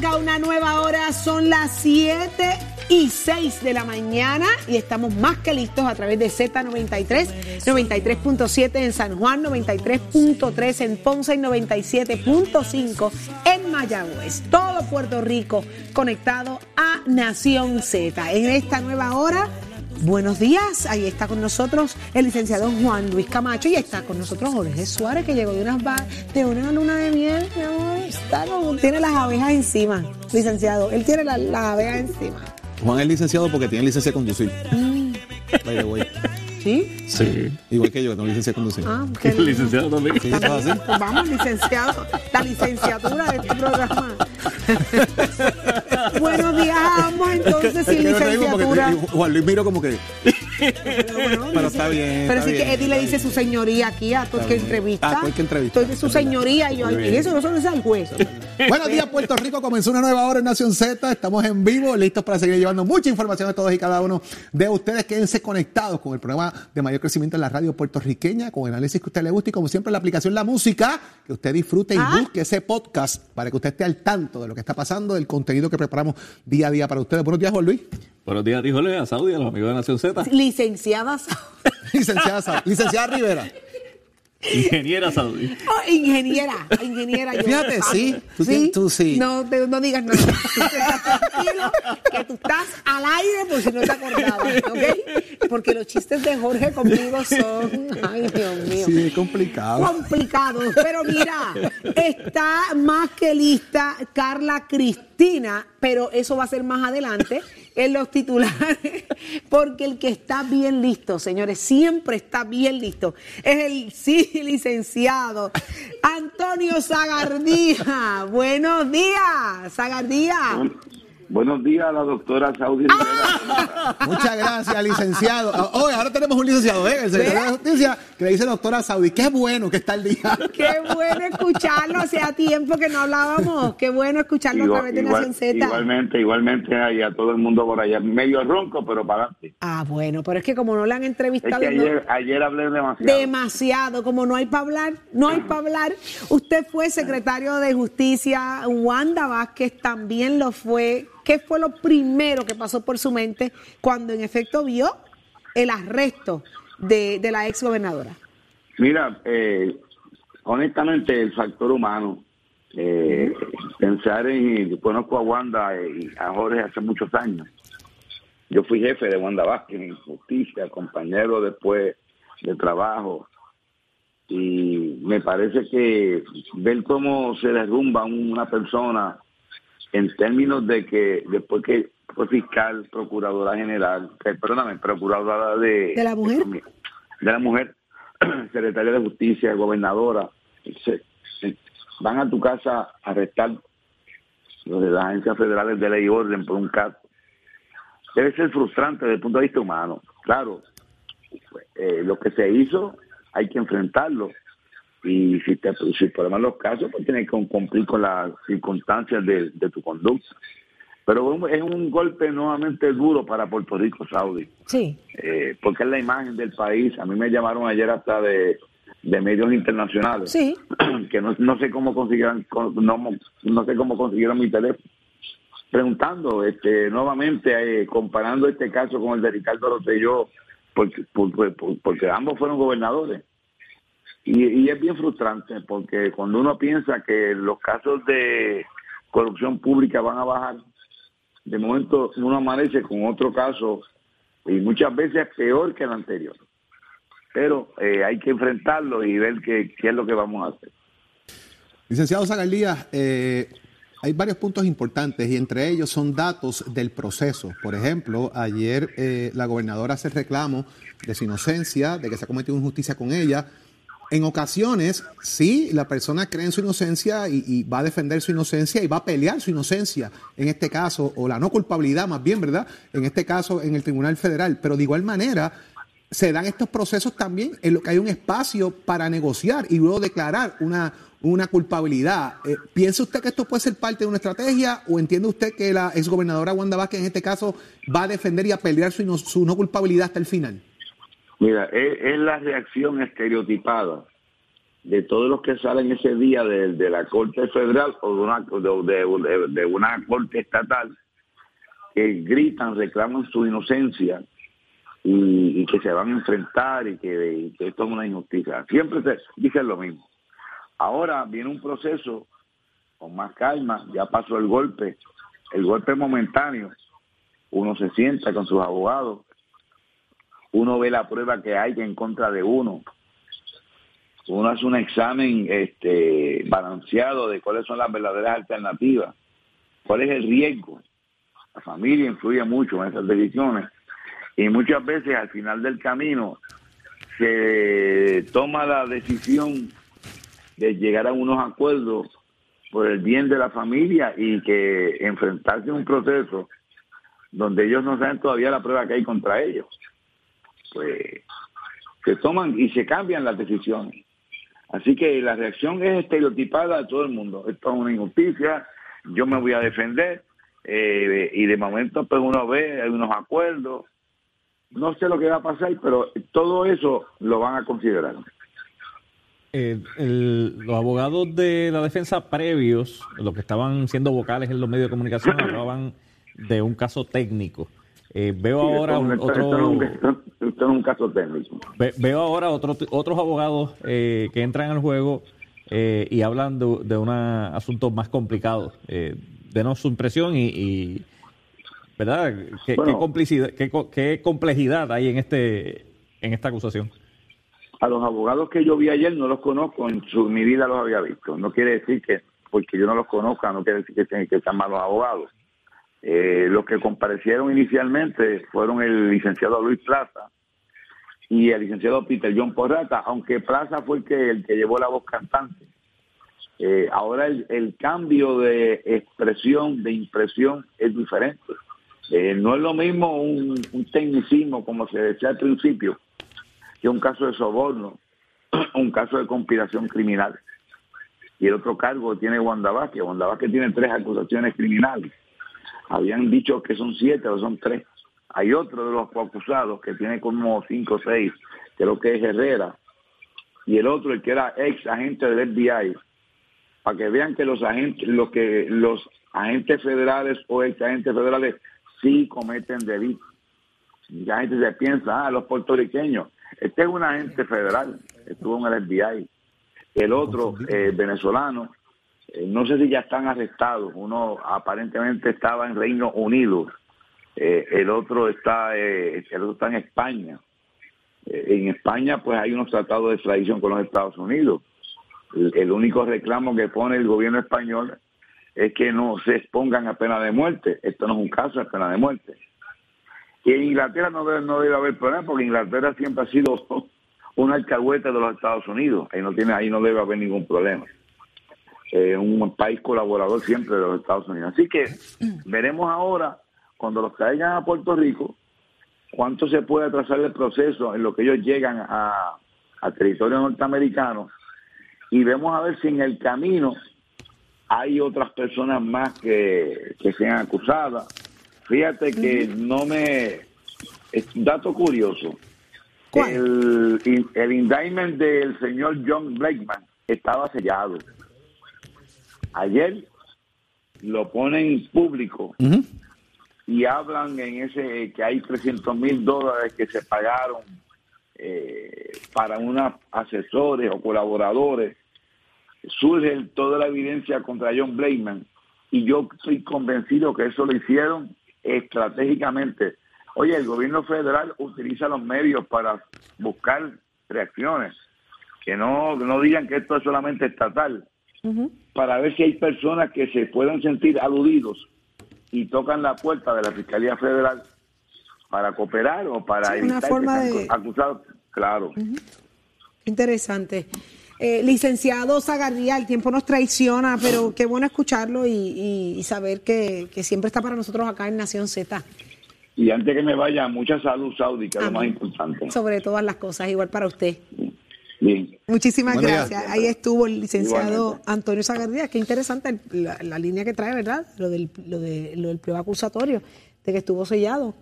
Arranca una nueva hora. Son las 7 y 6 de la mañana y estamos más que listos a través de Z93, 93.7 en San Juan, 93.3 en Ponce y 97.5 en Mayagüez. Todo Puerto Rico conectado a Nación Z. En esta nueva hora. Buenos días, ahí está con nosotros el licenciado Juan Luis Camacho y está con nosotros Jorge Suárez que llegó de, unas de una luna de miel, mi amor, tiene las abejas encima, licenciado, él tiene la- las abejas encima. Juan es licenciado porque tiene licencia de conducir. By the way. ¿Sí? Sí. Igual que yo, que tengo licencia de conducir. Ah, qué El licenciado también. Sí, eso es así. Pues vamos, licenciado, la licenciatura de este programa. Buenos días a ambos entonces sin porque licenciatura. Juan Luis miro como que. Pero, bueno, Pero dice- está bien, Pero está sí que Eddie le está dice su señoría aquí a todo el que bien. entrevista. A todo el que entrevista. Estoy de su señoría y yo, Muy y eso no solo es al juez. Buenos días, Puerto Rico. Comenzó una nueva hora en Nación Z. Estamos en vivo, listos para seguir llevando mucha información a todos y cada uno de ustedes. Quédense conectados con el programa de mayor crecimiento en la radio puertorriqueña, con el análisis que a usted le guste y, como siempre, la aplicación La Música, que usted disfrute y Ah. busque ese podcast para que usted esté al tanto de lo que está pasando, del contenido que preparamos día a día para ustedes. Buenos días, Juan Luis. Buenos días, díjole a Saudi, a los amigos de Nación Z. Licenciada Sa- Licenciada, Sa- licenciada Rivera. Ingeniera Saudi. Oh, ingeniera, ingeniera. yo. Fíjate, sí, tú sí. No, te- no digas nada. Tú estás tranquilo, que tú estás al aire por si no te acordabas, ¿ok? Porque los chistes de Jorge conmigo son, ay Dios mío. Sí, es complicado. complicados. Pero mira, está más que lista Carla Pero eso va a ser más adelante en los titulares, porque el que está bien listo, señores, siempre está bien listo, es el sí licenciado Antonio Zagardía. Buenos días, Zagardía. Buenos días a la doctora Saudi Rivera. Muchas gracias, licenciado. Hoy, ahora tenemos un licenciado, ¿eh? El secretario de Justicia, que le dice doctora Saudi. Qué bueno que está el día. Qué bueno escucharlo, hacía tiempo que no hablábamos. Qué bueno escucharlo a Igual- través de igual- Nación Z. igualmente, igualmente ahí a todo el mundo por allá. Medio ronco, pero para adelante. Ah, bueno, pero es que como no le han Es entrevistado que no- ayer, ayer hablé demasiado. demasiado, como no hay para hablar, no hay para hablar. Usted fue secretario de Justicia, Wanda Vázquez también lo fue. ¿Qué fue lo primero que pasó por su mente cuando en efecto vio el arresto de, de la ex gobernadora? Mira, eh, honestamente, el factor humano, eh, pensar en. Conozco a Wanda y a Jorge hace muchos años. Yo fui jefe de Wanda Vázquez en justicia, compañero después de trabajo. Y me parece que ver cómo se derrumba una persona en términos de que después que fue fiscal, procuradora general, eh, perdóname, procuradora de... ¿De la mujer? De la mujer, secretaria de justicia, gobernadora, se- se- van a tu casa a arrestar los de las agencias federales de ley y orden por un caso. Debe ser frustrante desde el punto de vista humano. Claro, eh, lo que se hizo hay que enfrentarlo y si te si problemas los casos pues tienes que cumplir con las circunstancias de, de tu conducta. Pero es un golpe nuevamente duro para Puerto Rico Saudi. Sí. eh, porque es la imagen del país. A mí me llamaron ayer hasta de, de medios internacionales. Sí. que no, no sé cómo consiguieron con- no, no sé cómo consiguieron mi teléfono. Preguntando este nuevamente eh, comparando este caso con el de Ricardo Rosselló porque, porque, porque ambos fueron gobernadores y, y es bien frustrante porque cuando uno piensa que los casos de corrupción pública van a bajar, de momento uno amanece con otro caso y muchas veces peor que el anterior. Pero eh, hay que enfrentarlo y ver qué, es lo que vamos a hacer. Licenciado Zagaldías, eh, hay varios puntos importantes y entre ellos son datos del proceso. Por ejemplo, ayer eh, la gobernadora hace reclamo de su inocencia, de que se ha cometido injusticia con ella. En ocasiones, sí, la persona cree en su inocencia y, va a defender su inocencia y va a pelear su inocencia, en este caso, o la no culpabilidad más bien, ¿verdad? En este caso, en el Tribunal Federal. Pero de igual manera, se dan estos procesos también en lo que hay un espacio para negociar y luego declarar una, una culpabilidad. Eh, ¿Piensa usted que esto puede ser parte de una estrategia o entiende usted que la exgobernadora Wanda Vázquez en este caso va a defender y a pelear su, su no culpabilidad hasta el final? Mira, es, es, la reacción estereotipada de todos los que salen ese día de, de la Corte Federal o de una, de, una Corte Estatal que gritan, reclaman su inocencia y, y que se van a enfrentar y que, y que, esto es una injusticia. Siempre se dicen lo mismo. Ahora viene un proceso con más calma, ya pasó el golpe, el golpe momentáneo, uno se sienta con sus abogados, uno ve la prueba que hay en contra de uno, uno hace un examen este, balanceado de cuáles son las verdaderas alternativas, cuál es el riesgo. La familia influye mucho en esas decisiones y muchas veces al final del camino se toma la decisión de llegar a unos acuerdos por el bien de la familia y que enfrentarse a un proceso donde ellos no saben todavía la prueba que hay contra ellos. Pues se toman y se cambian las decisiones. Así que la reacción es estereotipada a todo el mundo. Esto es una injusticia, yo me voy a defender eh, y de momento pues uno ve, hay unos acuerdos. No sé lo que va a pasar, pero todo eso lo van a considerar. Eh, el, los abogados de la defensa previos, los que estaban siendo vocales en los medios de comunicación, hablaban de un caso técnico. Eh, veo Sí, ahora esto, un- otro, esto- esto es un caso técnico. ve- veo ahora otro- otros abogados eh, que entran al juego eh, y hablan de, de un asunto más complicado. Eh, denos su impresión y, y, ¿verdad? ¿Qué, Bueno. qué complicidad, qué, co- qué complejidad hay en este en esta acusación? A los abogados que yo vi ayer no los conozco, en su, mi vida los había visto. No quiere decir que, porque yo no los conozca, no quiere decir que, sean- que sean malos abogados. Eh, los que comparecieron inicialmente fueron el licenciado Luis Plaza y el licenciado Peter John Porrata, aunque Plaza fue el que, el que llevó la voz cantante. Eh, ahora el, cambio de expresión, de impresión es diferente. Eh, no es lo mismo un, un tecnicismo, como se decía al principio, que un caso de soborno, un caso de conspiración criminal. Y el otro cargo tiene Wanda Vázquez. Wanda Vázquez tiene tres acusaciones criminales. Habían dicho que son siete o son tres. Hay otro de los acusados que tiene como cinco o seis, creo que es Herrera. Y el otro, el que era ex agente del FBI. Para que vean que los agentes, lo que los agentes federales o ex agentes federales sí cometen delitos. La gente se piensa, ah, los puertorriqueños. Este es un agente federal, estuvo en el FBI. El otro, eh, venezolano, eh, no sé si ya están arrestados. Uno aparentemente estaba en Reino Unido. Eh, el otro está, eh, el otro está en España. Eh, en España, pues hay unos tratados de extradición con los Estados Unidos. El, el único reclamo que pone el gobierno español es que no se expongan a pena de muerte. Esto no es un caso de pena de muerte. Y en Inglaterra no debe, no debe haber problema porque Inglaterra siempre ha sido un alcahuete de los Estados Unidos. Ahí no, tiene, ahí no debe haber ningún problema. Eh, un país colaborador siempre de los Estados Unidos. Así que veremos ahora, cuando los traigan a Puerto Rico, cuánto se puede atrasar el proceso en lo que ellos llegan a, a territorio norteamericano y vemos a ver si en el camino hay otras personas más que, que sean acusadas. Fíjate que no me... Es un dato curioso. ¿Cuál? El, el indictment del señor John Blakeman estaba sellado. Ayer lo ponen público. Y hablan en ese que hay 300 mil dólares que se pagaron eh, para unos asesores o colaboradores. Surge toda la evidencia contra John Blakeman y yo estoy convencido que eso lo hicieron estratégicamente. Oye, el gobierno federal utiliza los medios para buscar reacciones. Que no, no digan que esto es solamente estatal. para ver si hay personas que se puedan sentir aludidos y tocan la puerta de la Fiscalía Federal para cooperar o para Sí, una evitar forma que sean de- acusados. Claro. Interesante. Eh, licenciado Zagarría, el tiempo nos traiciona, pero qué bueno escucharlo y, y- y saber que, que siempre está para nosotros acá en Nación Z, Y antes que me vaya, mucha salud, Saudi, que es lo más importante. sobre todas las cosas, igual para usted. Bien. Muchísimas Buen día. gracias. Ahí estuvo el licenciado Igualmente. Antonio Zagardía. Qué interesante la, la línea que trae, ¿verdad? Lo del, lo de, lo del pliego acusatorio, de que estuvo sellado.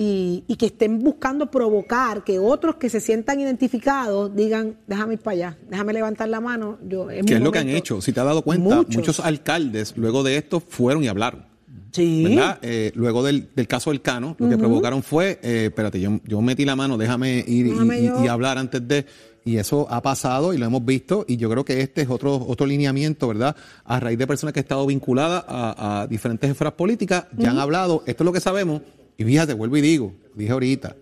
Y, y que estén buscando provocar que otros que se sientan identificados digan, déjame ir para allá, déjame levantar la mano. Yo, es ¿Qué es lo que han momento". hecho? Si te has dado cuenta, Muchos. muchos, alcaldes luego de esto fueron y hablaron. Sí. ¿Verdad? Eh, luego del, del caso del Cano, lo que provocaron fue, eh, espérate, yo, yo metí la mano, déjame ir Déjame y hablar antes de... Y eso ha pasado y lo hemos visto y yo creo que este es otro, otro lineamiento, ¿verdad? A raíz de personas que han estado vinculadas a, a diferentes esferas políticas, ya han hablado, esto es lo que sabemos, y fíjate, vuelvo y digo, dije ahorita,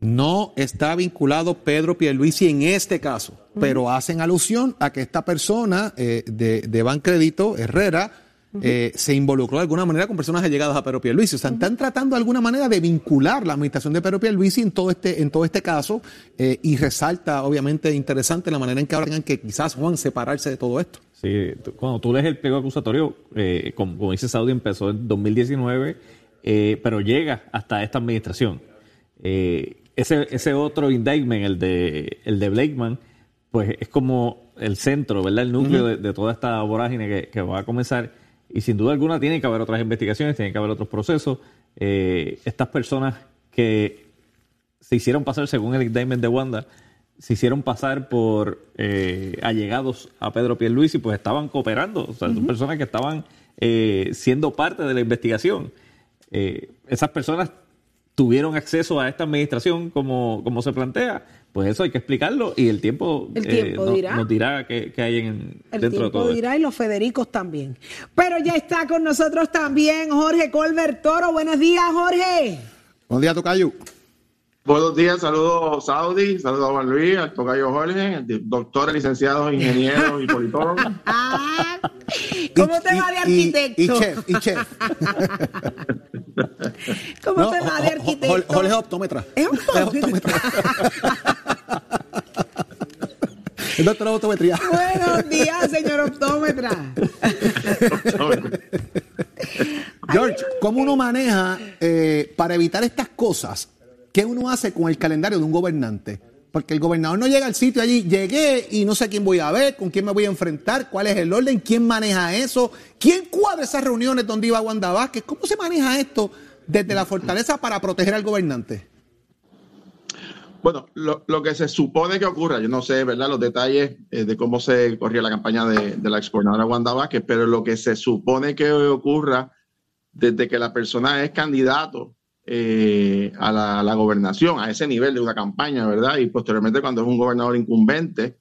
no está vinculado Pedro Pierluisi en este caso, pero hacen alusión a que esta persona eh, de, de Bancredito, Herrera, eh, se involucró de alguna manera con personas allegadas a Pedro Pierluisi. O sea, están tratando de alguna manera de vincular la administración de Pedro Pierluisi en todo este, en todo este caso eh, y resalta, obviamente, interesante la manera en que ahora tengan que quizás, Juan, separarse de todo esto. Sí, cuando tú lees el pliego acusatorio, eh, como, como dice Saudi, empezó en 2019, eh, pero llega hasta esta administración. Eh, ese, ese otro indictment, el de, el de Blakeman, pues es como el centro, ¿verdad? El núcleo de, de toda esta vorágine que, que va a comenzar. Y sin duda alguna tiene que haber otras investigaciones, tiene que haber otros procesos. Eh, estas personas que se hicieron pasar, según el indictment de Wanda, se hicieron pasar por eh, allegados a Pedro Pierluisi, pues estaban cooperando. O sea, son personas que estaban eh, siendo parte de la investigación. Eh, esas personas tuvieron acceso a esta administración como, como se plantea. Pues eso hay que explicarlo y el tiempo, El eh, tiempo no- dirá. nos dirá qué, qué hay en, El dentro de tiempo todo esto. dirá y los Federicos también. Pero ya está con nosotros también Jorge Colbert Toro. Buenos días, Jorge. Buenos días, Tocayo. Buenos días, saludos Saudi, saludos a Juan Luis, al tocayo Jorge, doctores, licenciados, ingenieros y politólogos. ¿Cómo te va de y- y- arquitecto? Y, chef, y chef. ¿Cómo No, te va de arquitecto? Jorge optómetra. Es optómetra. El doctor de optometría. Buenos días, señor optómetra. George, ¿cómo uno maneja eh, para evitar estas cosas? ¿Qué uno hace con el calendario de un gobernante? Porque el gobernador no llega al sitio allí, llegué y no sé quién voy a ver, con quién me voy a enfrentar, cuál es el orden, quién maneja eso, quién cuadra esas reuniones donde iba Wanda Vázquez, ¿cómo se maneja esto desde la fortaleza para proteger al gobernante? Bueno, lo, que se supone que ocurra, yo no sé, ¿verdad?, los detalles eh, de cómo se corría la campaña de, de la exgobernadora Wanda Vázquez, pero lo que se supone que ocurra desde que la persona es candidato eh, a, la, gobernación, a ese nivel de una campaña, ¿verdad? Y posteriormente cuando es un gobernador incumbente,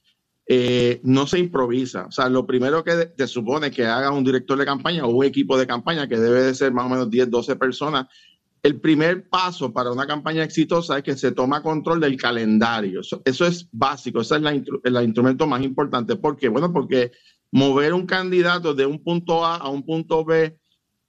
eh, no se improvisa. O sea, lo primero que se supone que haga un director de campaña o un equipo de campaña, que debe de ser más o menos 10, 12 personas, el primer paso para una campaña exitosa es que se toma control del calendario. Eso, es básico, ese es la el instrumento más importante. ¿Por qué? Bueno, porque mover un candidato de un punto A a un punto B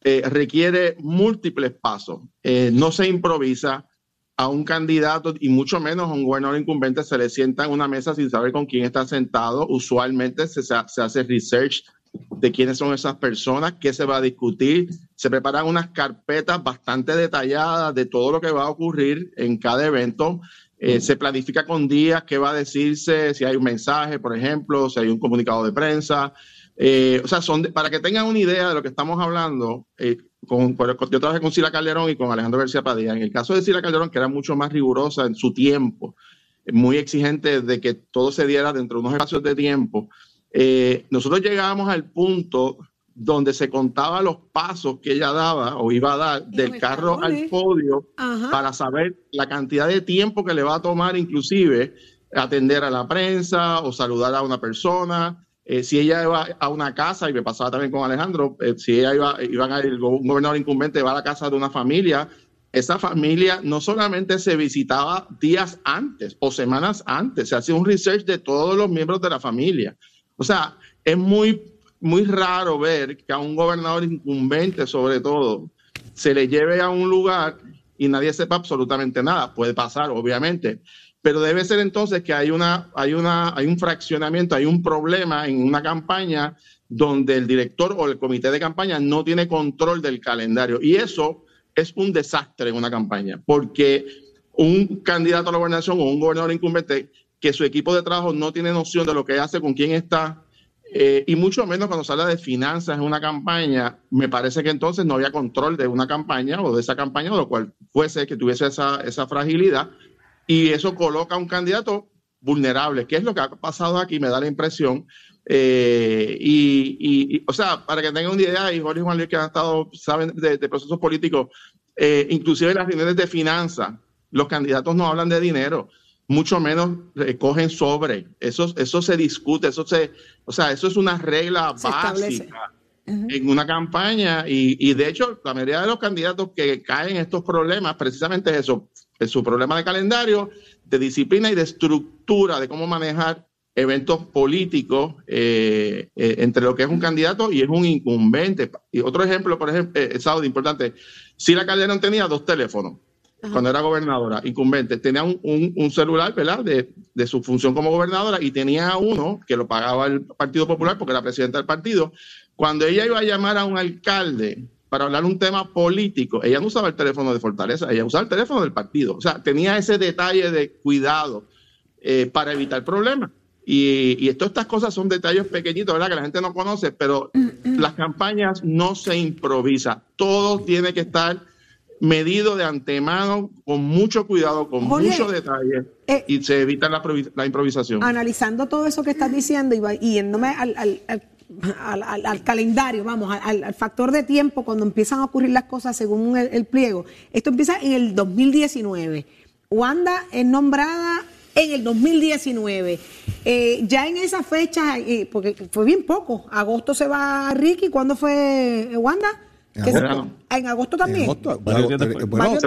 eh, requiere múltiples pasos. Eh, no se improvisa a un candidato y mucho menos a un gobernador incumbente se le sienta en una mesa sin saber con quién está sentado. Usualmente se, se hace research de quiénes son esas personas, qué se va a discutir. Se preparan unas carpetas bastante detalladas de todo lo que va a ocurrir en cada evento. Eh, se planifica con días qué va a decirse, si hay un mensaje, por ejemplo, si hay un comunicado de prensa. Eh, o sea, son de- para que tengan una idea de lo que estamos hablando, eh, con, con- yo trabajé con Sila Calderón y con Alejandro García Padilla. En el caso de Sila Calderón, que era mucho más rigurosa en su tiempo, muy exigente de que todo se diera dentro de unos espacios de tiempo, eh, nosotros llegábamos al punto donde se contaba los pasos que ella daba o iba a dar del carro al podio Ajá. para saber la cantidad de tiempo que le va a tomar inclusive atender a la prensa o saludar a una persona. Eh, si ella iba a una casa, y me pasaba también con Alejandro, eh, si ella iba, iban a un gobernador incumbente va a la casa de una familia, esa familia no solamente se visitaba días antes o semanas antes, se hacía un research de todos los miembros de la familia. O sea, es muy, muy raro ver que a un gobernador incumbente, sobre todo, se le lleve a un lugar y nadie sepa absolutamente nada. Puede pasar, obviamente, pero debe ser entonces que hay, una, hay, una, hay un fraccionamiento, hay un problema en una campaña donde el director o el comité de campaña no tiene control del calendario. Y eso es un desastre en una campaña, porque un candidato a la gobernación o un gobernador incumbente que su equipo de trabajo no tiene noción de lo que hace, con quién está, eh, y mucho menos cuando se habla de finanzas en una campaña, me parece que entonces no había control de una campaña o de esa campaña, o lo cual fuese que tuviese esa, esa fragilidad, y eso coloca a un candidato vulnerable, que es lo que ha pasado aquí, me da la impresión. Eh, y, o sea, para que tengan una idea, y Jorge y Juan Luis que han estado, saben de, procesos políticos, eh, inclusive en las reuniones de finanzas, los candidatos no hablan de dinero mucho menos cogen sobre. Eso, eso se discute, eso se, o sea, eso es una regla básica en una campaña y, y, de hecho la mayoría de los candidatos que caen en estos problemas precisamente es eso, es su problema de calendario, de disciplina y de estructura de cómo manejar eventos políticos eh, eh, entre lo que es un candidato y es un incumbente. Y otro ejemplo, por ejemplo, eh, Saudi, importante, si la Calderón tenía dos teléfonos, cuando era gobernadora, incumbente, tenía un, celular, ¿verdad?, de, de, su función como gobernadora y tenía uno que lo pagaba el Partido Popular porque era presidenta del partido. Cuando ella iba a llamar a un alcalde para hablar un tema político, ella no usaba el teléfono de Fortaleza, ella usaba el teléfono del partido. O sea, tenía ese detalle de cuidado eh, para evitar problemas. Y, y estas cosas son detalles pequeñitos, ¿verdad? Que la gente no conoce, pero mm, mm. las campañas no se improvisa. Todo tiene que estar medido de antemano, con mucho cuidado, con mucho detalle, eh, y se evita la, la, improvisación. Analizando todo eso que estás diciendo y, yéndome al, al, calendario, vamos, al, factor de tiempo, cuando empiezan a ocurrir las cosas según el, pliego. Esto empieza en el 2019. Wanda es nombrada en el 2019. Eh, ya en esa fecha, eh, porque fue bien poco, agosto se va Ricky, ¿cuándo fue Wanda? En agosto, también. En agosto, bueno,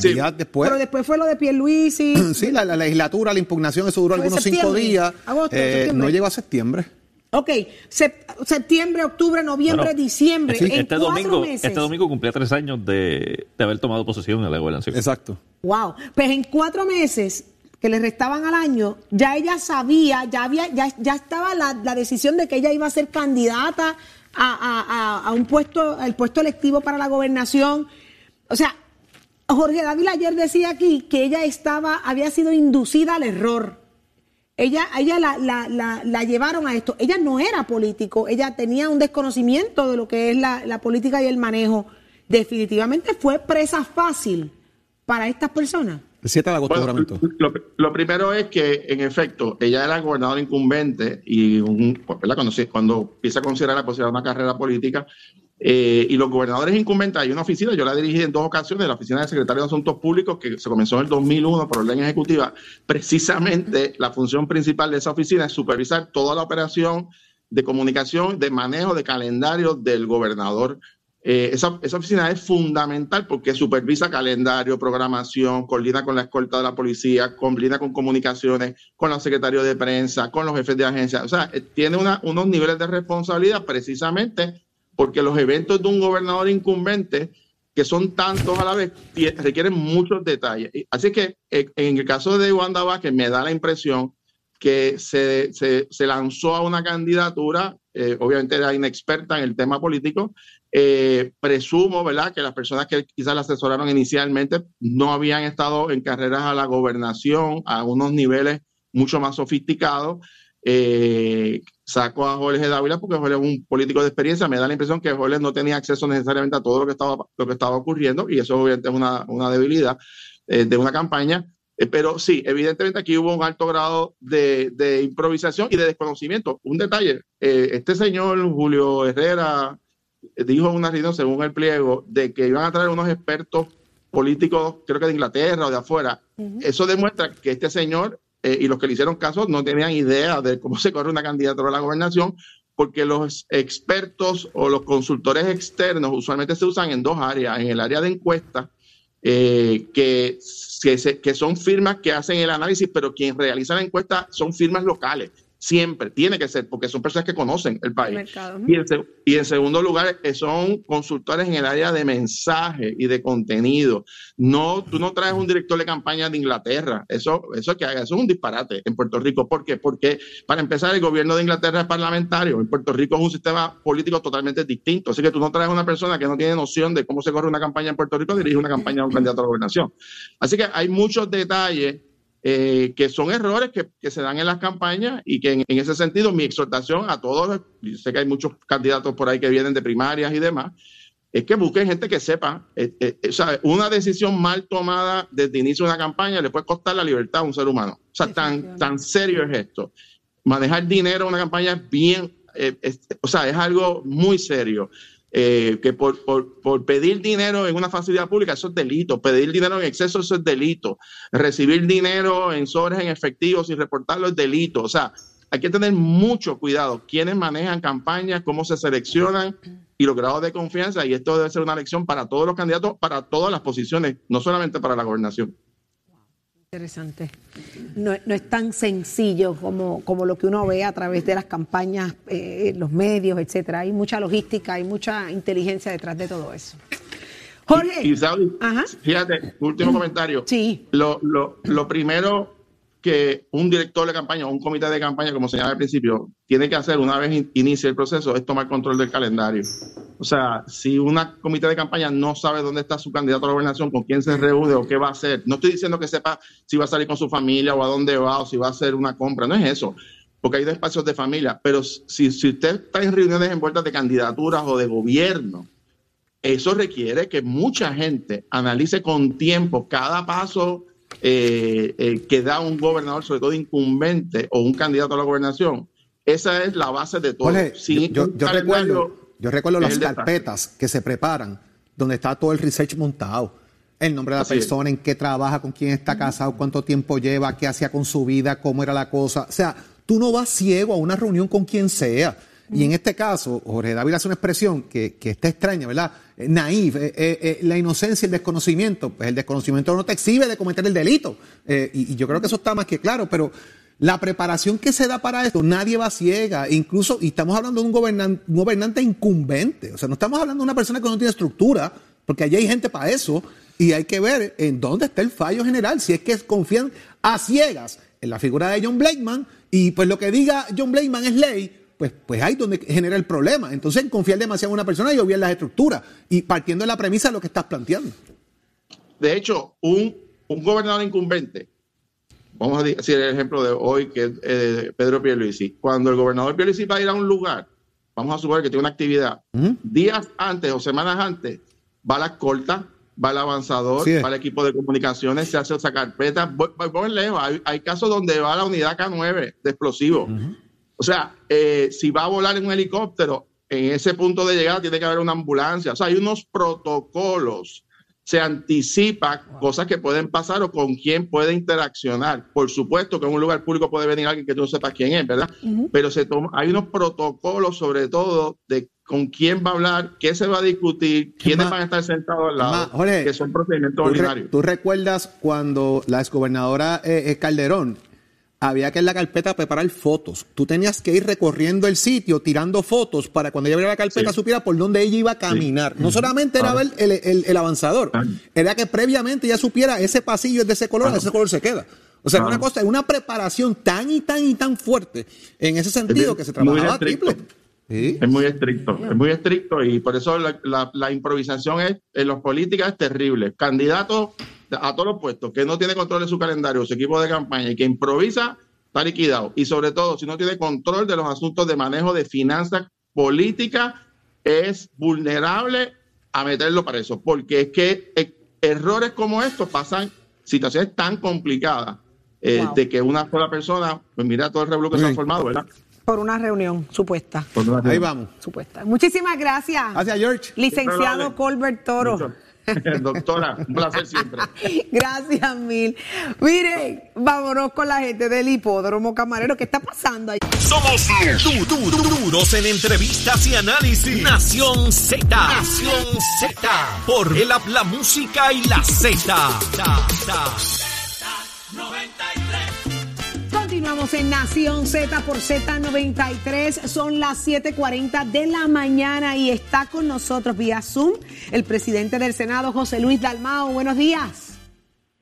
días después. Pero después fue lo de Pierluisi. sí, la, legislatura, la impugnación, eso duró algunos cinco días. Eh, no llegó a septiembre. Ok, septiembre, octubre, noviembre, diciembre. este, domingo, este domingo cumplía tres años de, haber tomado posesión en la gobernación. Exacto. Wow. Pues en cuatro meses que le restaban al año, ya ella sabía, ya había, ya, ya estaba la, la decisión de que ella iba a ser candidata a, un puesto, el puesto electivo para la gobernación. O sea, Jorge David ayer decía aquí que ella estaba, había sido inducida al error. Ella, ella la, la, la, llevaron a esto. Ella no era político, ella tenía un desconocimiento de lo que es la, política y el manejo. Definitivamente fue presa fácil para estas personas. El 7 de agosto, lo, primero es que, en efecto, ella era gobernadora incumbente y un, Cuando, cuando empieza a considerar la posibilidad de una carrera política, eh, y los gobernadores incumbentes, hay una oficina, yo la dirigí en dos ocasiones, la oficina de secretario de Asuntos Públicos, que se comenzó en el 2001 por orden ejecutiva. Precisamente la función principal de esa oficina es supervisar toda la operación de comunicación, de manejo de calendario del gobernador eh, esa, esa, oficina es fundamental porque supervisa calendario, programación, coordina con la escolta de la policía, coordina con comunicaciones, con los secretarios de prensa, con los jefes de agencia. O sea, eh, tiene unos niveles de responsabilidad precisamente porque los eventos de un gobernador incumbente, que son tantos a la vez, requieren muchos detalles. Así que eh, en el caso de Wanda Vázquez me da la impresión que se, se lanzó a una candidatura, obviamente era inexperta en el tema político, eh, presumo, ¿verdad?, que las personas que quizás la asesoraron inicialmente no habían estado en carreras a la gobernación a unos niveles mucho más sofisticados. Eh, saco a Jorge Dávila porque Jorge es un político de experiencia. Me da la impresión que Jorge no tenía acceso necesariamente a todo lo que estaba, lo que estaba ocurriendo y eso obviamente es una, una debilidad eh, de una campaña. pero sí, evidentemente aquí hubo un alto grado de, de improvisación y de desconocimiento. Un detalle, este señor Julio Herrera, dijo en una reunión, según el pliego, de que iban a traer unos expertos políticos, creo que de Inglaterra o de afuera. Eso demuestra que este señor eh, y los que le hicieron caso no tenían idea de cómo se corre una candidatura a la gobernación, porque los expertos o los consultores externos usualmente se usan en dos áreas, en el área de encuestas, eh, que, que, que, son firmas que hacen el análisis, pero quien realiza la encuesta son firmas locales siempre, tiene que ser, porque son personas que conocen el país. y, en, y en segundo lugar, eh, son consultores en el área de mensaje y de contenido. No, tú no traes un director de campaña de Inglaterra, eso, eso que haga, eso es un disparate en Puerto Rico. ¿Por qué? Porque para empezar, el gobierno de Inglaterra es parlamentario, en Puerto Rico es un sistema político totalmente distinto, así que tú no traes una persona que no tiene noción de cómo se corre una campaña en Puerto Rico, dirige una campaña a un candidato a la gobernación. Así que hay muchos detalles eh, que son errores que, que se dan en las campañas y que en, en ese sentido mi exhortación a todos, y sé que hay muchos candidatos por ahí que vienen de primarias y demás, es que busquen gente que sepa, eh, eh, o sea, una decisión mal tomada desde el inicio de una campaña le puede costar la libertad a un ser humano. O sea, tan, tan serio es esto. Manejar dinero en una campaña es bien, eh, es- o sea, es algo muy serio. Eh, que por, por, por pedir dinero en una facilidad pública, eso es delito. Pedir dinero en exceso, eso es delito. Recibir dinero en sobres en efectivo sin reportarlo es delito. O sea, hay que tener mucho cuidado. Quiénes manejan campañas, cómo se seleccionan y los grados de confianza. Y esto debe ser una lección para todos los candidatos, para todas las posiciones, no solamente para la gobernación. Interesante. No, no es tan sencillo como, como lo que uno ve a través de las campañas, eh, los medios, etcétera. Hay mucha logística, hay mucha inteligencia detrás de todo eso. Jorge. Y, y, Saudi, Ajá. fíjate, último comentario. Sí. Lo, lo, lo primero que un director de campaña o un comité de campaña, como señalaba al principio, tiene que hacer una vez in- inicie el proceso es tomar control del calendario. O sea, si una comité de campaña no sabe dónde está su candidato a la gobernación, con quién se reúne o qué va a hacer, no estoy diciendo que sepa si va a salir con su familia o a dónde va o si va a hacer una compra, no es eso, porque hay espacios de familia, pero si, si usted está en reuniones envueltas de candidaturas o de gobierno, eso requiere que mucha gente analice con tiempo cada paso eh, eh, que da un gobernador, sobre todo incumbente o un candidato a la gobernación. Esa es la base de todo. Jorge, yo, recuerdo, yo recuerdo las carpetas que se preparan, donde está todo el research montado. El nombre de la Así es. persona, en qué trabaja, con quién está casado, cuánto tiempo lleva, qué hacía con su vida, cómo era la cosa. O sea, tú no vas ciego a una reunión con quien sea. Y en este caso, Jorge David hace una expresión que, que está extraña, ¿verdad? Eh, Naif, eh, eh, la inocencia y el desconocimiento. Pues el desconocimiento no te exhibe de cometer el delito. Y, yo creo que eso está más que claro, pero la preparación que se da para esto, nadie va ciega. Incluso, y estamos hablando de un, gobernan- un gobernante incumbente. O sea, no estamos hablando de una persona que no tiene estructura, porque allí hay gente para eso. Y hay que ver en dónde está el fallo general, si es que confían a ciegas en la figura de John Blakeman, y pues lo que diga John Blakeman es ley, pues, pues ahí es donde genera el problema. Entonces, confiar demasiado en una persona y obviar las estructuras, y partiendo de la premisa de lo que estás planteando. De hecho, un, un gobernador incumbente, vamos a decir el ejemplo de hoy, que es eh, Pedro Pierluisi, cuando el gobernador Pierluisi va a ir a un lugar, vamos a suponer que tiene una actividad, días antes o semanas antes, va a la corta, va al avanzador, Sí va al equipo de comunicaciones, se hace esa carpeta, voy, voy- voy lejos, hay, hay casos donde va a la unidad K9 de explosivos. O sea, eh, si va a volar en un helicóptero, en ese punto de llegada tiene que haber una ambulancia. O sea, hay unos protocolos. Se anticipa cosas que pueden pasar o con quién puede interaccionar. Por supuesto que en un lugar público puede venir alguien que tú no sepas quién es, ¿verdad? Pero se toma, hay unos protocolos sobre todo de con quién va a hablar, qué se va a discutir, quiénes van a estar sentados al lado, Jorge, que son procedimientos ¿Tú, re- ordinarios. tú recuerdas cuando la exgobernadora eh, Calderón había que en la carpeta preparar fotos? Tú tenías que ir recorriendo el sitio, tirando fotos para cuando ella abriera la carpeta Sí. supiera por dónde ella iba a caminar. No solamente era ver el, el- el avanzador, era que previamente ya supiera ese pasillo es de ese color, Claro. ese color se queda. O sea, Claro. una cosa, una preparación tan y tan y tan fuerte en ese sentido que se trabajaba triple. Sí. Es muy estricto, es muy estricto y por eso la, la- la improvisación es, en los políticas es terrible. Candidato a todos los puestos que no tiene control de su calendario, su equipo de campaña y que improvisa, está liquidado. Y sobre todo, si no tiene control de los asuntos de manejo de finanzas políticas, es vulnerable a meterlo para eso. Porque es que eh, errores como estos pasan situaciones tan complicadas eh, Wow. de que una sola persona, pues mira todo el revuelo que se ha formado, ¿verdad? Por una reunión supuesta. Por una- Ahí vamos. Supuesta. Muchísimas gracias. Gracias, George. Licenciado Colbert Toro. Mucho. Doctora, un placer siempre. Gracias mil. Miren, vámonos con la gente del hipódromo camarero. ¿Qué está pasando ahí? Somos du- du- du- duros en entrevistas y análisis. Nación Z. Nación Z. Por el la música y la Z. Continuamos En Nación Z por Z93. Son las 7:40 de la mañana y está con nosotros vía Zoom el presidente del Senado, José Luis Dalmao. Buenos días.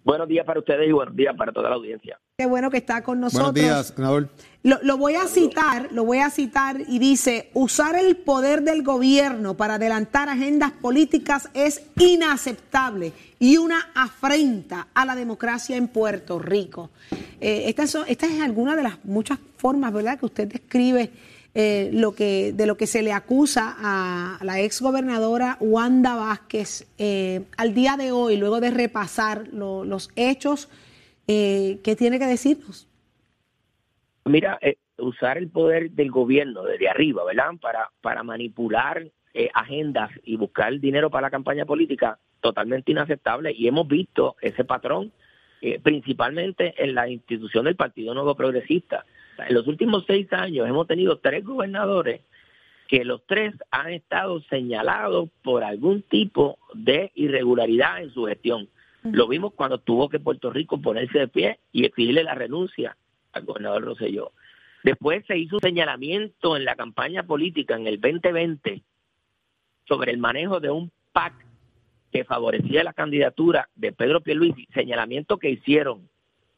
Buenos días para ustedes y buenos días para toda la audiencia. Qué bueno que está con nosotros. Buenos días, senador. Lo, lo, voy a citar, lo voy a citar y dice, usar el poder del gobierno para adelantar agendas políticas es inaceptable y una afrenta a la democracia en Puerto Rico. Eh, esta, son, esta es alguna de las muchas formas, ¿verdad?, que usted describe eh, lo que, de lo que se le acusa a la exgobernadora Wanda Vázquez eh, al día de hoy, luego de repasar lo, los hechos, eh, ¿qué tiene que decirnos? Mira, eh, usar el poder del gobierno desde arriba, ¿verdad? Para, para manipular eh, agendas y buscar dinero para la campaña política, totalmente inaceptable. Y hemos visto ese patrón principalmente en la institución del Partido Nuevo Progresista. En los últimos seis años hemos tenido tres gobernadores que los tres han estado señalados por algún tipo de irregularidad en su gestión. Lo vimos cuando tuvo que Puerto Rico ponerse de pie y exigirle la renuncia al gobernador Rosselló. Después se hizo un señalamiento en la campaña política en el 2020 sobre el manejo de un PAC que favorecía la candidatura de Pedro Pierluisi, señalamiento que hicieron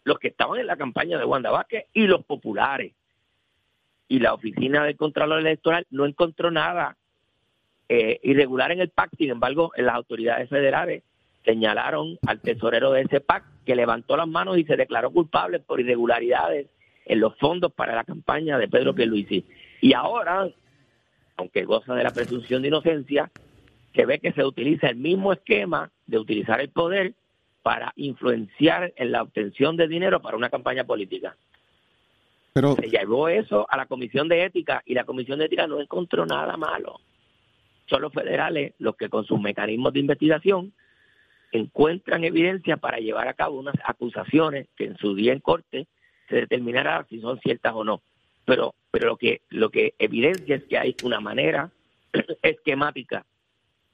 los que estaban en la campaña de Wanda Vázquez y los populares. Y la oficina del Contralor Electoral no encontró nada eh, irregular en el PAC, sin embargo, las autoridades federales señalaron al tesorero de ese PAC que levantó las manos y se declaró culpable por irregularidades en los fondos para la campaña de Pedro Pierluisi. Y ahora, aunque goza de la presunción de inocencia, se ve que se utiliza el mismo esquema de utilizar el poder para influenciar en la obtención de dinero para una campaña política. Pero, Se llevó eso a la Comisión de Ética y la Comisión de Ética no encontró nada malo. Son los federales los que con sus mecanismos de investigación encuentran evidencia para llevar a cabo unas acusaciones que en su día en corte se determinará si son ciertas o no. Pero, pero lo que lo que evidencia es que hay una manera esquemática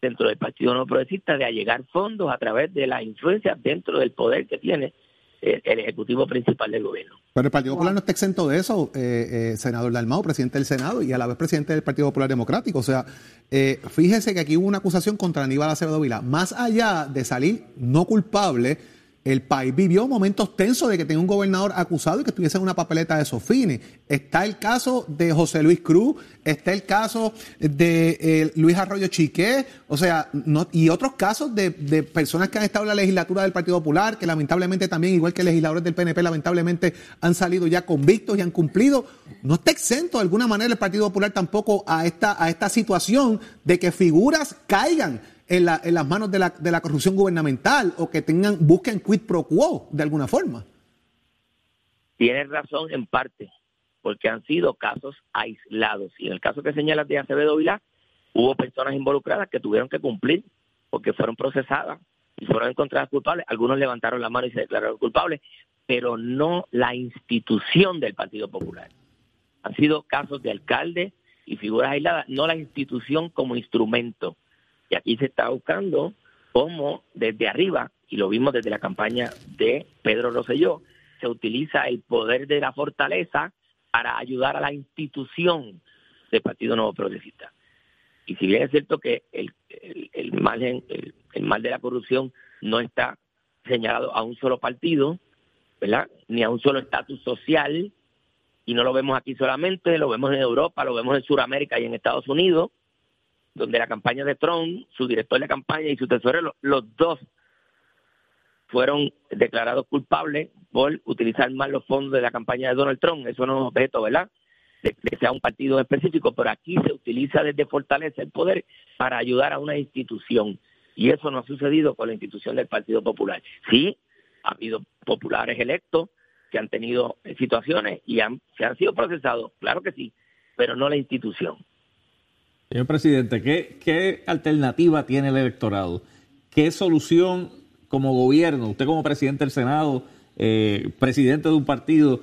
dentro del Partido No Progresista de allegar fondos a través de la influencia dentro del poder que tiene el, el Ejecutivo principal del gobierno. pero el Partido Popular no está exento de eso, eh, eh, senador Dalmau, presidente del Senado y a la vez presidente del Partido Popular Democrático. O sea, eh, fíjese que aquí hubo una acusación contra Aníbal Acevedo Vila. Más allá de salir no culpable, el país vivió momentos tensos de que tenía un gobernador acusado y que estuviese en una papeleta de Sofini. Está el caso de José Luis Cruz, está el caso de eh, Luis Arroyo Chiqué, o sea, y otros casos de, de, personas que han estado en la legislatura del Partido Popular, que lamentablemente también, igual que legisladores del PNP, lamentablemente han salido ya convictos y han cumplido. No está exento de alguna manera el Partido Popular tampoco a esta, a esta situación de que figuras caigan en, la, en las manos de la, de la, corrupción gubernamental o que tengan busquen quid pro quo de alguna forma. Tienes razón en parte, porque han sido casos aislados. Y en el caso que señalas de Acevedo Vilá, hubo personas involucradas que tuvieron que cumplir porque fueron procesadas y fueron encontradas culpables. Algunos levantaron la mano y se declararon culpables, pero no la institución del Partido Popular. Han sido casos de alcaldes y figuras aisladas, no la institución como instrumento. Y aquí se está buscando cómo desde arriba, y lo vimos desde la campaña de Pedro Rosselló, se utiliza el poder de la fortaleza para ayudar a la institución del Partido Nuevo Progresista. Y si bien es cierto que el, el, el mal, de la corrupción no está señalado a un solo partido, ¿verdad? Ni a un solo estatus social, y no lo vemos aquí solamente, lo vemos en Europa, lo vemos en Sudamérica y en Estados Unidos, donde la campaña de Trump, su director de campaña y su tesorero, los dos fueron declarados culpables por utilizar mal los fondos de la campaña de Donald Trump. Eso no es objeto, ¿verdad? De que sea un partido específico, pero aquí se utiliza desde fortaleza el poder para ayudar a una institución. Y eso no ha sucedido con la institución del Partido Popular. Sí, ha habido populares electos que han tenido situaciones y se han sido procesados, claro que sí, pero no la institución. Señor presidente, ¿qué, ¿qué, alternativa tiene el electorado? ¿Qué solución como gobierno, usted como presidente del Senado, eh, presidente de un partido,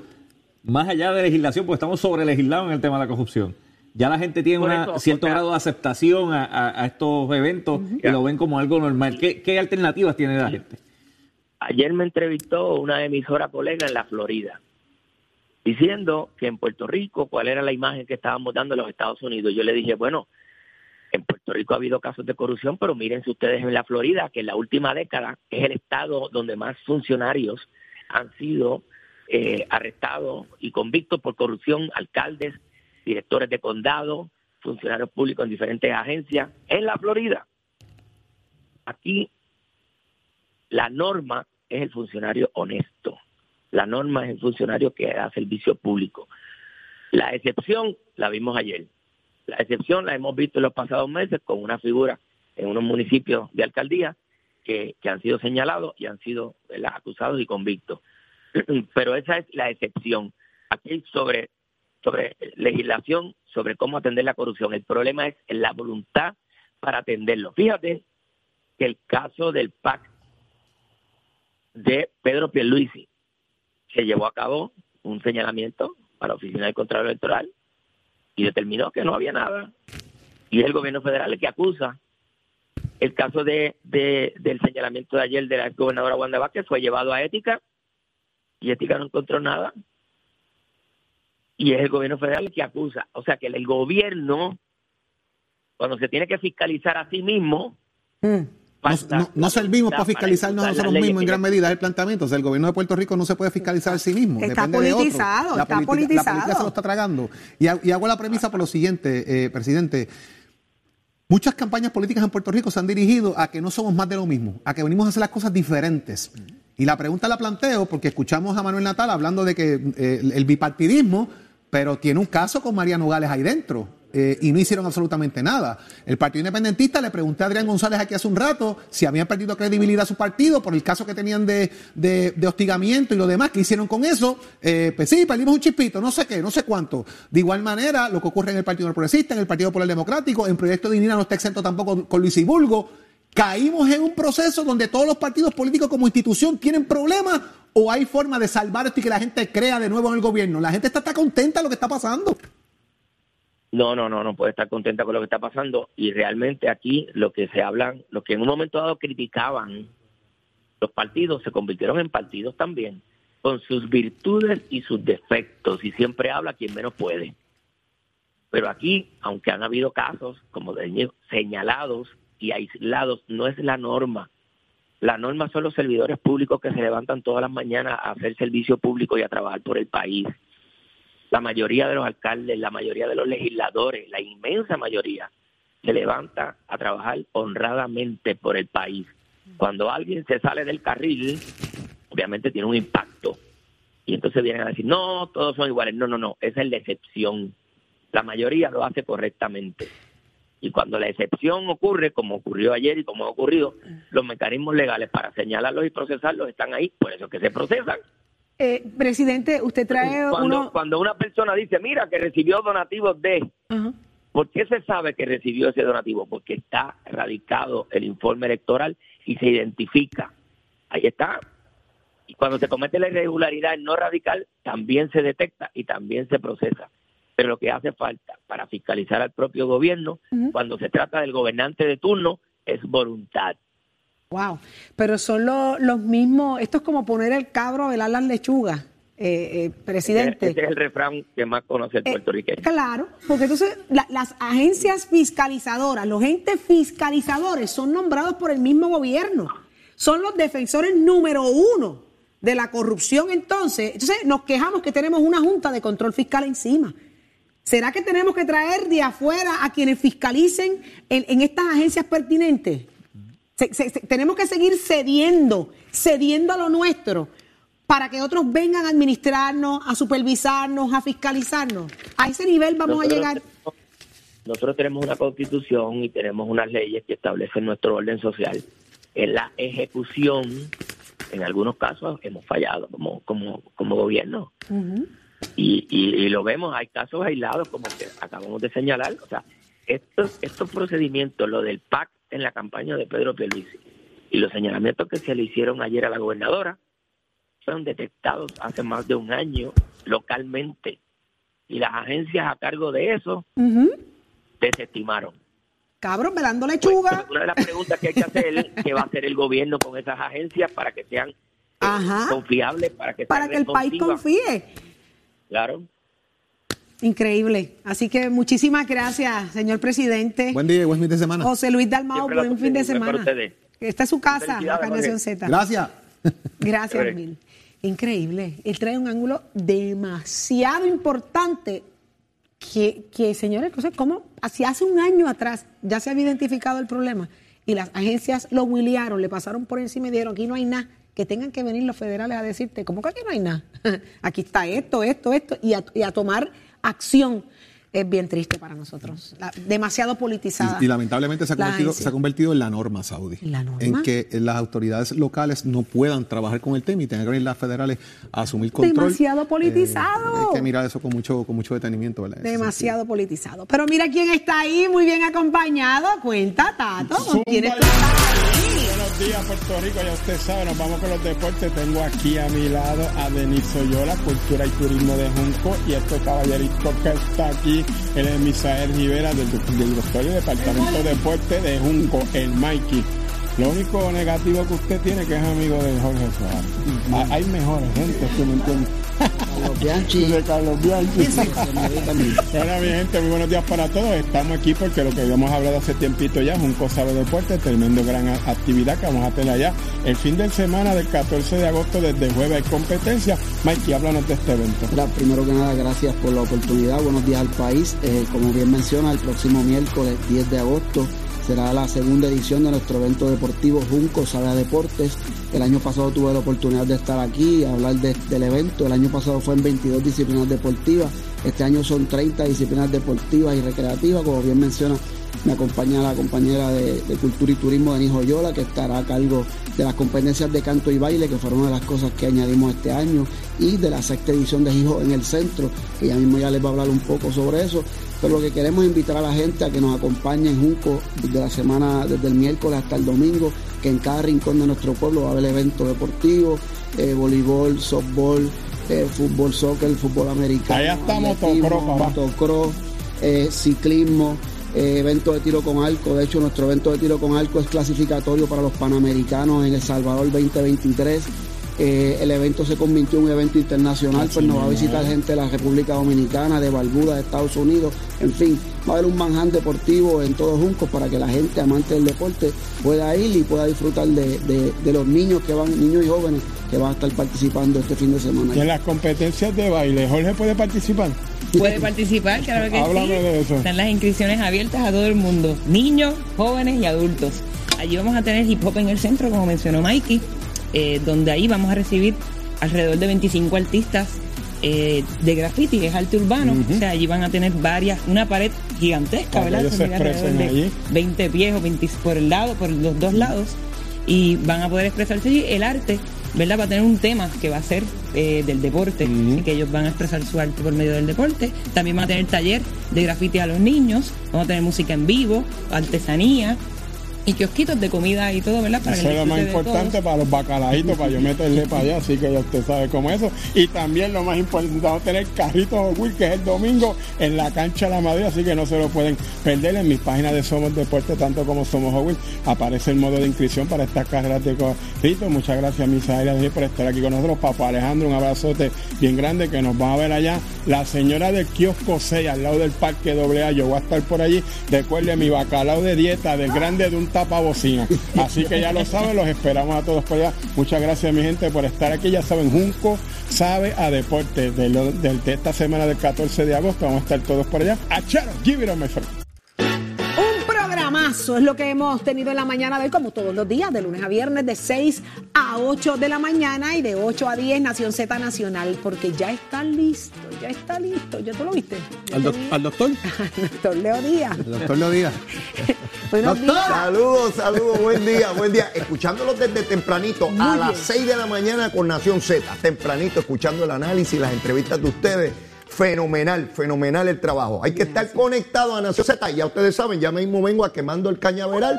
más allá de legislación, porque estamos sobre legislados en el tema de la corrupción? Ya la gente tiene un cierto grado de aceptación a, a, a estos eventos uh -huh. y lo ven como algo normal. ¿Qué, ¿Qué, alternativas tiene la gente? Ayer me entrevistó una emisora colega en la Florida diciendo que en Puerto Rico, cuál era la imagen que estábamos dando los Estados Unidos. Yo le dije, bueno, en Puerto Rico ha habido casos de corrupción, pero mírense ustedes en la Florida, que en la última década es el estado donde más funcionarios han sido eh, arrestados y convictos por corrupción, alcaldes, directores de condado, funcionarios públicos en diferentes agencias, en la Florida. Aquí la norma es el funcionario honesto. La norma es el funcionario que da servicio público. La excepción la vimos ayer. La excepción la hemos visto en los pasados meses con una figura en unos municipios de alcaldía que, han sido señalados y han sido acusados y convictos. Pero esa es la excepción. Aquí sobre, sobre legislación, sobre cómo atender la corrupción. El problema es la voluntad para atenderlo. Fíjate que el caso del PAC de Pedro Pierluisi se llevó a cabo un señalamiento para la Oficina del Contralor Electoral y determinó que no había nada. Y es el gobierno federal el que acusa. El caso de, del señalamiento de ayer de la gobernadora Wanda Vázquez fue llevado a ética y ética no encontró nada. Y es el gobierno federal el que acusa. O sea que el, gobierno, cuando se tiene que fiscalizar a sí mismo, mm no, servimos para fiscalizarnos a nosotros mismos en gran medida el planteamiento. O sea, el gobierno de Puerto Rico no se puede fiscalizar a sí mismo. Está politizado, está politizado. La política se lo está tragando. Y, hago la premisa por lo siguiente, eh, presidente. Muchas campañas políticas en Puerto Rico se han dirigido a que no somos más de lo mismo, a que venimos a hacer las cosas diferentes. Y la pregunta la planteo porque escuchamos a Manuel Natal hablando de que eh, el bipartidismo, pero tiene un caso con María Nogales ahí dentro. Eh, y no hicieron absolutamente nada. El Partido Independentista le pregunté a Adrián González aquí hace un rato si habían perdido credibilidad su partido por el caso que tenían de, de, hostigamiento y lo demás. ¿Qué hicieron con eso? Eh, pues sí, perdimos un chispito, no sé qué, no sé cuánto. De igual manera, lo que ocurre en el Partido Progresista, en el Partido Popular Democrático, en Proyecto de Dignidad no está exento tampoco con Luis Ibulgo. Caímos en un proceso donde todos los partidos políticos como institución tienen problemas o hay forma de salvar esto y que la gente crea de nuevo en el gobierno. La gente está, está contenta de lo que está pasando. No, no, no, no puede estar contenta con lo que está pasando. Y realmente aquí lo que se hablan, lo que en un momento dado criticaban los partidos, se convirtieron en partidos también, con sus virtudes y sus defectos. Y siempre habla quien menos puede. Pero aquí, aunque han habido casos como de señalados y aislados, no es la norma. La norma son los servidores públicos que se levantan todas las mañanas a hacer servicio público y a trabajar por el país la mayoría de los alcaldes, la mayoría de los legisladores, la inmensa mayoría, se levanta a trabajar honradamente por el país. Cuando alguien se sale del carril, obviamente tiene un impacto. Y entonces vienen a decir, no, todos son iguales. No, no, no, esa es la excepción. La mayoría lo hace correctamente. Y cuando la excepción ocurre, como ocurrió ayer y como ha ocurrido, los mecanismos legales para señalarlos y procesarlos están ahí, por eso que se procesan. Eh, presidente, usted trae cuando, cuando una persona dice, mira, que recibió donativos de... ¿Por qué se sabe que recibió ese donativo? Porque está radicado el informe electoral y se identifica. Ahí está. Y cuando se comete la irregularidad no radical, también se detecta y también se procesa. Pero lo que hace falta para fiscalizar al propio gobierno, cuando se trata del gobernante de turno, es voluntad. Wow, pero son los mismos, esto es como poner el cabro a velar las lechugas. Eh, eh, presidente. Ese, es el refrán que más conoce el eh, puertorriqueño. claro, porque entonces las agencias fiscalizadoras, los entes fiscalizadores son nombrados por el mismo gobierno. Son los defensores número uno de la corrupción entonces. Entonces nos quejamos que tenemos una junta de control fiscal encima. ¿Será que tenemos que traer de afuera a quienes fiscalicen en estas agencias pertinentes? Tenemos que seguir cediendo, cediendo a lo nuestro para que otros vengan a administrarnos, a supervisarnos, a fiscalizarnos. A ese nivel vamos a llegar. nosotros tenemos una constitución y tenemos unas leyes que establecen nuestro orden social. En la ejecución, en algunos casos hemos fallado como, como, como gobierno. y, y, lo vemos, hay casos aislados como que acabamos de señalar. O sea, estos, estos procedimientos, lo del PAC en la campaña de Pedro Pierluisi. Y los señalamientos que se le hicieron ayer a la gobernadora fueron detectados hace más de un año localmente. Y las agencias a cargo de eso desestimaron. Cabrón, velando lechuga. Pues, una de las preguntas que hay que hacer es qué va a hacer el gobierno con esas agencias para que sean eh, confiables, para que para que el país confíe. Claro. Increíble. Así que muchísimas gracias, señor presidente. Buen día buen fin de semana. José Luis Dalmao, buen fin de semana. Esta es su casa, acá en Nación. Z. Gracias. Gracias. Mil. Increíble. Él trae un ángulo demasiado importante que, que señores, ¿cómo? Si hace un año atrás ya se había identificado el problema y las agencias lo huilearon, le pasaron por encima y dijeron, aquí no hay nada, que tengan que venir los federales a decirte, ¿cómo que aquí no hay nada? aquí está esto, esto, esto, y a, y a tomar acción. Es bien triste para nosotros. La- demasiado politizada. Y, y lamentablemente se ha, la convertido, agencia. se ha convertido en la norma saudí. ¿La norma? En que las autoridades locales no puedan trabajar con el tema y tengan que venir las federales a asumir control. Demasiado politizado. Eh, hay que mirar eso con mucho, con mucho detenimiento, ¿verdad? Demasiado politizado. Pero mira quién está ahí, muy bien acompañado. Cuenta, Tato, ¿con quién está Buenos días, Puerto Rico. Ya usted sabe, nos vamos con los deportes. Tengo aquí a mi lado a Denis Soyola, Cultura y Turismo de Junco. Y este caballerito que está aquí, él es Misael Rivera del, del directorio Departamento de Deporte de Junco, el Mikey. Lo único negativo que usted tiene que es amigo de Jorge Suárez. Ah, Hay mejores gente, ¿tú me entiendes? Carlos Bianchi. de Carlos Bianchi. Bueno, mi gente, muy buenos días para todos. Estamos aquí porque lo que habíamos hablado hace tiempito ya, Junco sabe deporte, tremendo gran actividad que vamos a tener allá. El fin de semana del 14 de agosto, desde jueves hay competencia. Mikey, háblanos de este evento. Mira, primero que nada, gracias por la oportunidad. Buenos días al país. Eh, como bien menciona, el próximo miércoles 10 de agosto será la segunda edición de nuestro evento deportivo Junco Sabe Deportes. El año pasado tuve la oportunidad de estar aquí y hablar de- del evento. El año pasado fue en 22 disciplinas deportivas. Este año son 30 disciplinas deportivas y recreativas. Como bien menciona, me acompaña la compañera de, Cultura y Turismo, Denis Joyola, que estará a cargo de las competencias de canto y baile, que fueron una de las cosas que añadimos este año, y de la sexta edición de Hijo en el Centro, que ya mismo ya les va a hablar un poco sobre eso. Pero lo que queremos es invitar a la gente a que nos acompañe en Junco desde la semana, desde el miércoles hasta el domingo, que en cada rincón de nuestro pueblo va a haber eventos deportivos, eh, voleibol, softball, eh, fútbol, soccer, fútbol americano. Allá motocross, eh, ciclismo, evento de tiro con arco. De hecho, nuestro evento de tiro con arco es clasificatorio para los Panamericanos en El Salvador 2023. Eh, el evento se convirtió en un evento internacional, pues nos va a visitar gente de la República Dominicana, de Barbuda, de Estados Unidos, en fin, va a haber un manján deportivo en todos Juncos para que la gente amante del deporte pueda ir y pueda disfrutar de, de- de los niños que van, niños y jóvenes que van a estar participando este fin de semana. Y en las competencias de baile, Jorge puede participar. Puede participar, claro que Háblame sí. de eso. Están las inscripciones abiertas a todo el mundo, niños, jóvenes y adultos. Allí vamos a tener hip hop en el centro, como mencionó Mikey, eh, donde ahí vamos a recibir alrededor de 25 artistas eh, de graffiti, es arte urbano. O sea, allí van a tener varias, una pared gigantesca, Para ¿verdad? se de allí. 20 pies o 20 por el lado, por los dos lados. Y van a poder expresarse allí. El arte, ¿verdad? Va a tener un tema que va a ser eh, del deporte, y que ellos van a expresar su arte por medio del deporte. También van a tener taller de graffiti a los niños, vamos a tener música en vivo, artesanía y kiosquitos de comida y todo, ¿verdad? Para Eso es lo más de importante para los bacalaitos, para yo meterle para allá, así que ya usted sabe cómo es eso. Y también lo más importante, vamos a tener carritos Hot Wheels, que es el domingo en la cancha La Madrid, así que no se lo pueden perder en mis páginas de Somos Deporte, tanto como Somos Hot Wheels. Aparece el modo de inscripción para estas carreras de carritos. Muchas gracias, Misael, por estar aquí con nosotros. Papá Alejandro, un abrazote bien grande que nos va a ver allá. La señora del kiosco 6, al lado del Parque AA, yo voy a estar por allí. Recuerde mi bacalao de dieta, del grande de un tapabocina. Así que ya lo saben, los esperamos a todos por allá. Muchas gracias, mi gente, por estar aquí. Ya saben, Junco sabe a deporte. De, lo- de- de esta semana del 14 de agosto vamos a estar todos por allá. Acharo, give it on my friend. Programazo es lo que hemos tenido en la mañana de hoy, como todos los días, de lunes a viernes, de 6 a 8 de la mañana y de 8 a 10 Nación Z Nacional, porque ya está listo, ya está listo. ¿Ya tú lo viste? ¿Al, te doc- vi. al doctor? Doctor Leo Díaz. El doctor Leo Díaz. Buenos Doctor. días. Saludos, saludos, buen día, buen día. Escuchándolos desde tempranito, Muy a bien. las 6 de la mañana con Nación Z. Tempranito, escuchando el análisis, las entrevistas de ustedes. Fenomenal, fenomenal el trabajo. Hay que estar conectado a Nación Z. Ya ustedes saben, ya mismo vengo a quemando el cañaveral.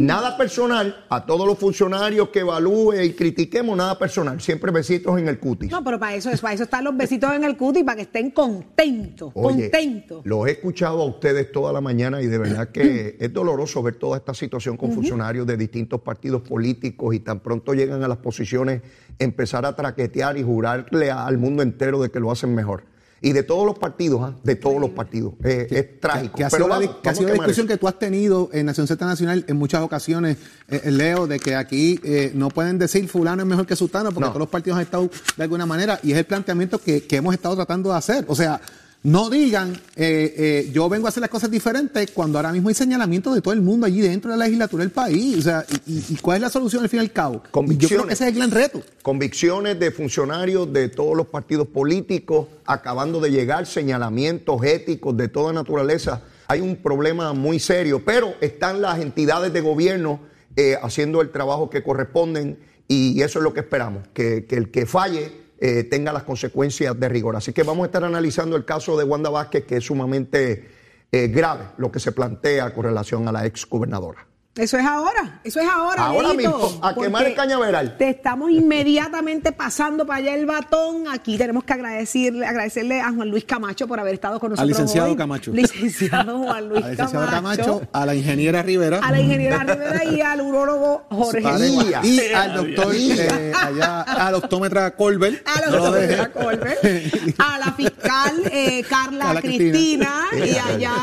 Nada personal, a todos los funcionarios que evalúe y critiquemos, nada personal. Siempre besitos en el cutis. No, pero para eso, es, para eso están los besitos en el cuti, para que estén contentos, Oye, contentos. Los he escuchado a ustedes toda la mañana y de verdad que es doloroso ver toda esta situación con funcionarios de distintos partidos políticos y tan pronto llegan a las posiciones empezar a traquetear y jurarle al mundo entero de que lo hacen mejor. Y de todos los partidos, ¿ah? de todos los partidos. Eh, es trágico. Que ha Pero sido, la, vamos- que ha sido la discusión eso. que tú has tenido en Nación Z Nacional en muchas ocasiones, eh, eh, Leo, de que aquí eh, no pueden decir fulano es mejor que sutano porque No. todos los partidos han estado de alguna manera y es el planteamiento que, que hemos estado tratando de hacer. O sea, no digan eh, eh, yo vengo a hacer las cosas diferentes cuando ahora mismo hay señalamientos de todo el mundo allí dentro de la legislatura del país. O sea, y, y- cuál es la solución al fin y al cabo? Yo creo que ese es el gran reto. Convicciones de funcionarios de todos los partidos políticos, acabando de llegar, señalamientos éticos de toda naturaleza. Hay un problema muy serio, pero están las entidades de gobierno eh, haciendo el trabajo que corresponden y eso es lo que esperamos, que, que el que falle eh, tenga las consecuencias de rigor. Así que vamos a estar analizando el caso de Wanda Vázquez, que es sumamente eh, grave lo que se plantea con relación a la ex gobernadora. Eso es ahora, eso es ahora. Ahora Leito, mismo, a quemar el cañaveral. Te estamos inmediatamente pasando para allá el batón. Aquí tenemos que agradecerle, agradecerle a Juan Luis Camacho por haber estado con nosotros. licenciado hoy. Camacho. Licenciado Juan Luis Al licenciado Camacho. Camacho, a la ingeniera Rivera. A la ingeniera Rivera y al urólogo Jorge. Paregua. Y al doctor, eh, allá, al optómetra Colbert. A la deje. Colbert, a la fiscal eh, Carla Carla Cristina, Cristina. y allá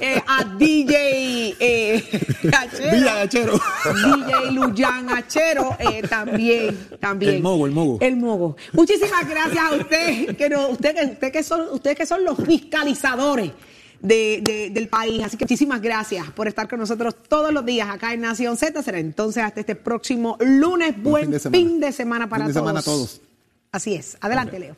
eh, a DJ eh, Achero, Villa Achero. DJ Luyan Achero eh, también, también. El mogo, el mogo. El mogo. Muchísimas gracias a usted, que no, usted, usted que son, ustedes que son los fiscalizadores. de- de- del país. Así que muchísimas gracias por estar con nosotros todos los días acá en Nación Z. Será entonces hasta este próximo lunes. Buen, fin de semana. fin de semana para Fin de todos. semana a todos. Así es. Adelante, Leo.